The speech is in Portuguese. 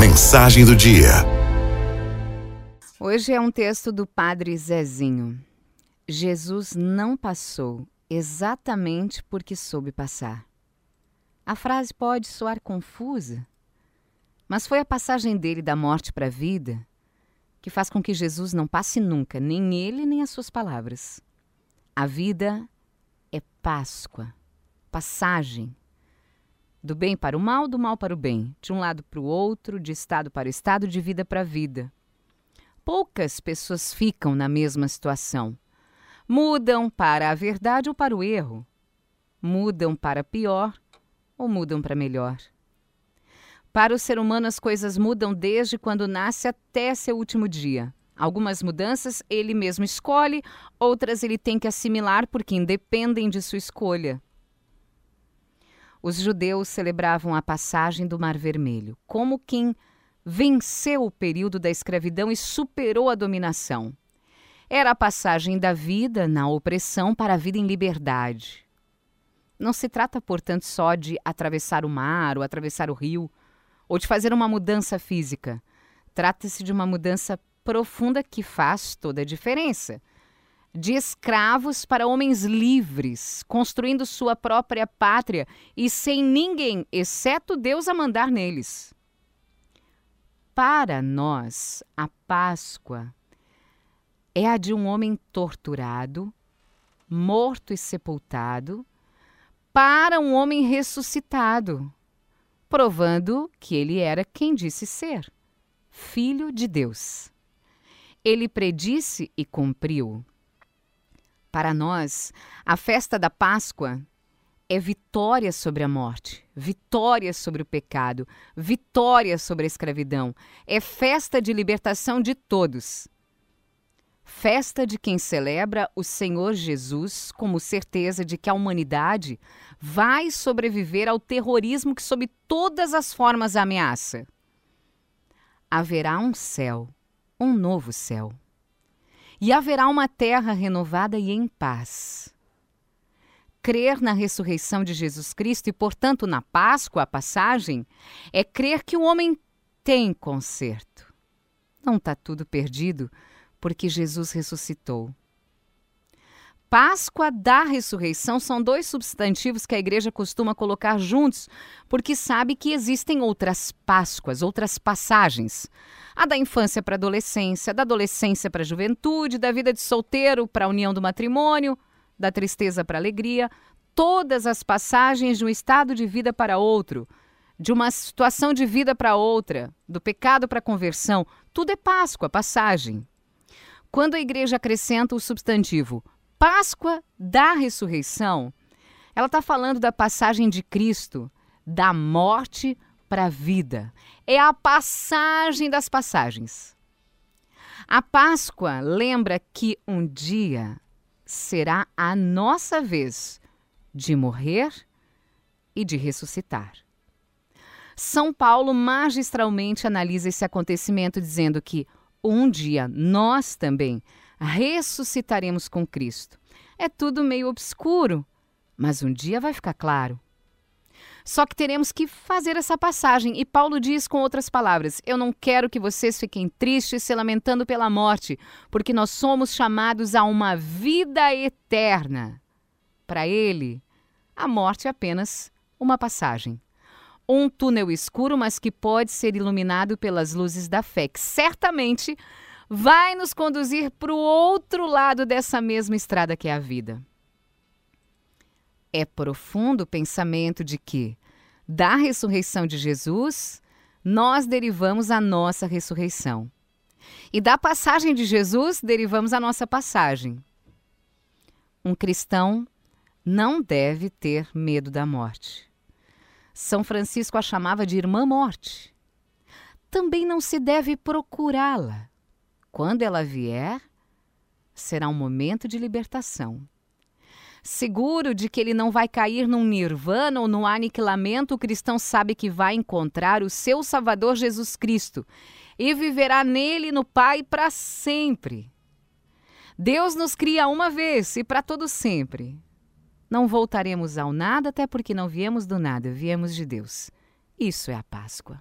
Mensagem do dia. Hoje é um texto do Padre Zezinho. Jesus não passou exatamente porque soube passar. A frase pode soar confusa, mas foi a passagem dele da morte para a vida que faz com que Jesus não passe nunca, nem ele nem as suas palavras. A vida é Páscoa, passagem. Do bem para o mal, do mal para o bem, de um lado para o outro, de estado para o estado, de vida para vida. Poucas pessoas ficam na mesma situação. Mudam para a verdade ou para o erro. Mudam para pior ou mudam para melhor. Para o ser humano, as coisas mudam desde quando nasce até seu último dia. Algumas mudanças ele mesmo escolhe, outras ele tem que assimilar porque independem de sua escolha. Os judeus celebravam a passagem do Mar Vermelho, como quem venceu o período da escravidão e superou a dominação. Era a passagem da vida na opressão para a vida em liberdade. Não se trata, portanto, só de atravessar o mar ou atravessar o rio, ou de fazer uma mudança física. Trata-se de uma mudança profunda que faz toda a diferença. De escravos para homens livres, construindo sua própria pátria e sem ninguém, exceto Deus, a mandar neles. Para nós, a Páscoa é a de um homem torturado, morto e sepultado, para um homem ressuscitado, provando que ele era quem disse ser, filho de Deus. Ele predisse e cumpriu. Para nós, a festa da Páscoa é vitória sobre a morte, vitória sobre o pecado, vitória sobre a escravidão. É festa de libertação de todos. Festa de quem celebra o Senhor Jesus como certeza de que a humanidade vai sobreviver ao terrorismo que, sob todas as formas, ameaça. Haverá um céu um novo céu. E haverá uma terra renovada e em paz. Crer na ressurreição de Jesus Cristo e, portanto, na Páscoa, a passagem, é crer que o homem tem conserto. Não está tudo perdido, porque Jesus ressuscitou. Páscoa da ressurreição são dois substantivos que a igreja costuma colocar juntos, porque sabe que existem outras Páscoas, outras passagens. A da infância para a adolescência, da adolescência para a juventude, da vida de solteiro para a união do matrimônio, da tristeza para a alegria, todas as passagens de um estado de vida para outro, de uma situação de vida para outra, do pecado para a conversão, tudo é Páscoa, passagem. Quando a igreja acrescenta o substantivo Páscoa da ressurreição, ela está falando da passagem de Cristo da morte para a vida. É a passagem das passagens. A Páscoa lembra que um dia será a nossa vez de morrer e de ressuscitar. São Paulo magistralmente analisa esse acontecimento, dizendo que um dia nós também ressuscitaremos com Cristo. É tudo meio obscuro, mas um dia vai ficar claro. Só que teremos que fazer essa passagem, e Paulo diz com outras palavras: Eu não quero que vocês fiquem tristes se lamentando pela morte, porque nós somos chamados a uma vida eterna. Para ele, a morte é apenas uma passagem. Um túnel escuro, mas que pode ser iluminado pelas luzes da fé, que certamente vai nos conduzir para o outro lado dessa mesma estrada que é a vida. É profundo o pensamento de que, da ressurreição de Jesus, nós derivamos a nossa ressurreição. E da passagem de Jesus, derivamos a nossa passagem. Um cristão não deve ter medo da morte. São Francisco a chamava de irmã morte. Também não se deve procurá-la. Quando ela vier, será um momento de libertação. Seguro de que ele não vai cair num nirvana ou no aniquilamento, o cristão sabe que vai encontrar o seu Salvador Jesus Cristo e viverá nele no Pai para sempre. Deus nos cria uma vez e para todo sempre. Não voltaremos ao nada, até porque não viemos do nada, viemos de Deus. Isso é a Páscoa.